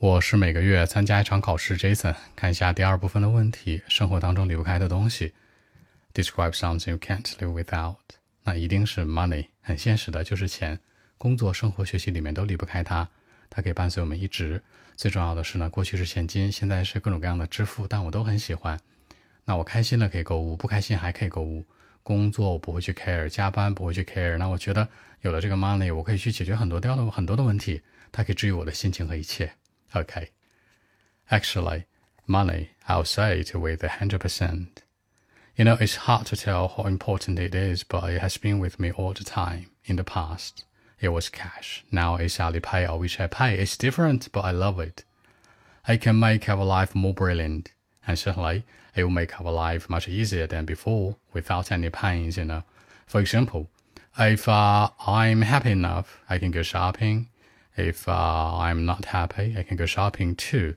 我是每个月参加一场考试，Jason。看一下第二部分的问题：生活当中离不开的东西。Describe something you can't live without。那一定是 money，很现实的，就是钱。工作、生活、学习里面都离不开它，它可以伴随我们一直。最重要的是呢，过去是现金，现在是各种各样的支付，但我都很喜欢。那我开心了可以购物，不开心还可以购物。工作我不会去 care，加班不会去 care。那我觉得有了这个 money，我可以去解决很多掉的很多的问题，它可以治愈我的心情和一切。Okay. Actually, money, I'll say it with a hundred percent. You know, it's hard to tell how important it is, but it has been with me all the time. In the past, it was cash. Now it's Alipay or WeChat Pay. It's different, but I love it. It can make our life more brilliant, and certainly it will make our life much easier than before without any pains, you know. For example, if uh, I'm happy enough, I can go shopping if uh, I'm not happy, I can go shopping too.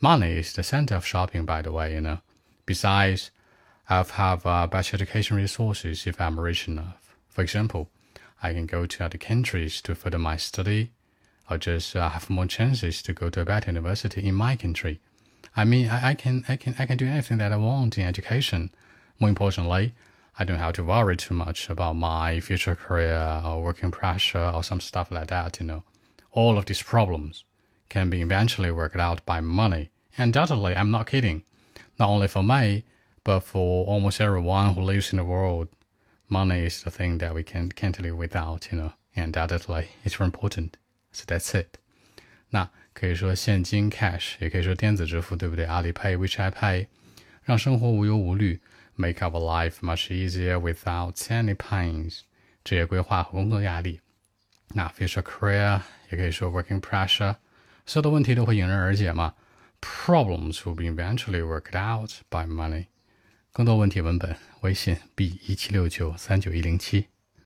Money is the center of shopping, by the way, you know. Besides, I have uh, better education resources if I'm rich enough. For example, I can go to other countries to further my study, or just uh, have more chances to go to a better university in my country. I mean, I, I can, I can, I can do anything that I want in education. More importantly, I don't have to worry too much about my future career or working pressure or some stuff like that, you know all of these problems can be eventually worked out by money. Undoubtedly, I'm not kidding. Not only for me, but for almost everyone who lives in the world, money is the thing that we can, can't live without, you know. Undoubtedly, it's very important. So that's it. 那可以说现金 cash，也可以说电子支付，对不对？阿里 Pay、WeChat Pay，让生活无忧无虑，make our life much easier without any pains。职业规划和工作压力。 那 future career 也可以说 working pressure，所有的问题都会迎刃而解嘛。Problems will be eventually worked out by money。更多问题文本，微信 b 一七六九三九一零七。